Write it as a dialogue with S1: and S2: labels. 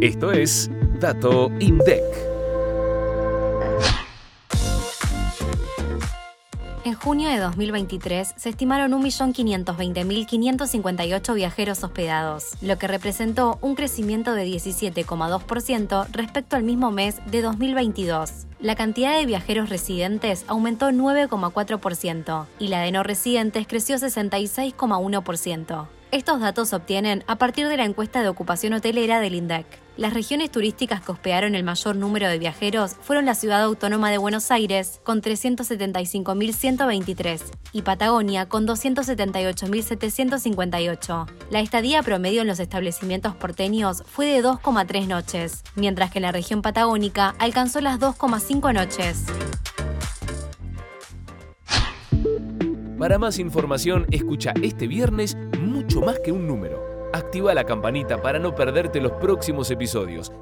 S1: Esto es Dato INDEC.
S2: En junio de 2023 se estimaron 1.520.558 viajeros hospedados, lo que representó un crecimiento de 17,2% respecto al mismo mes de 2022. La cantidad de viajeros residentes aumentó 9,4% y la de no residentes creció 66,1%. Estos datos se obtienen a partir de la encuesta de ocupación hotelera del INDEC. Las regiones turísticas que hospedaron el mayor número de viajeros fueron la ciudad autónoma de Buenos Aires, con 375.123, y Patagonia, con 278.758. La estadía promedio en los establecimientos porteños fue de 2,3 noches, mientras que en la región patagónica alcanzó las 2,5 noches.
S1: Para más información, escucha este viernes mucho más que un número. Activa la campanita para no perderte los próximos episodios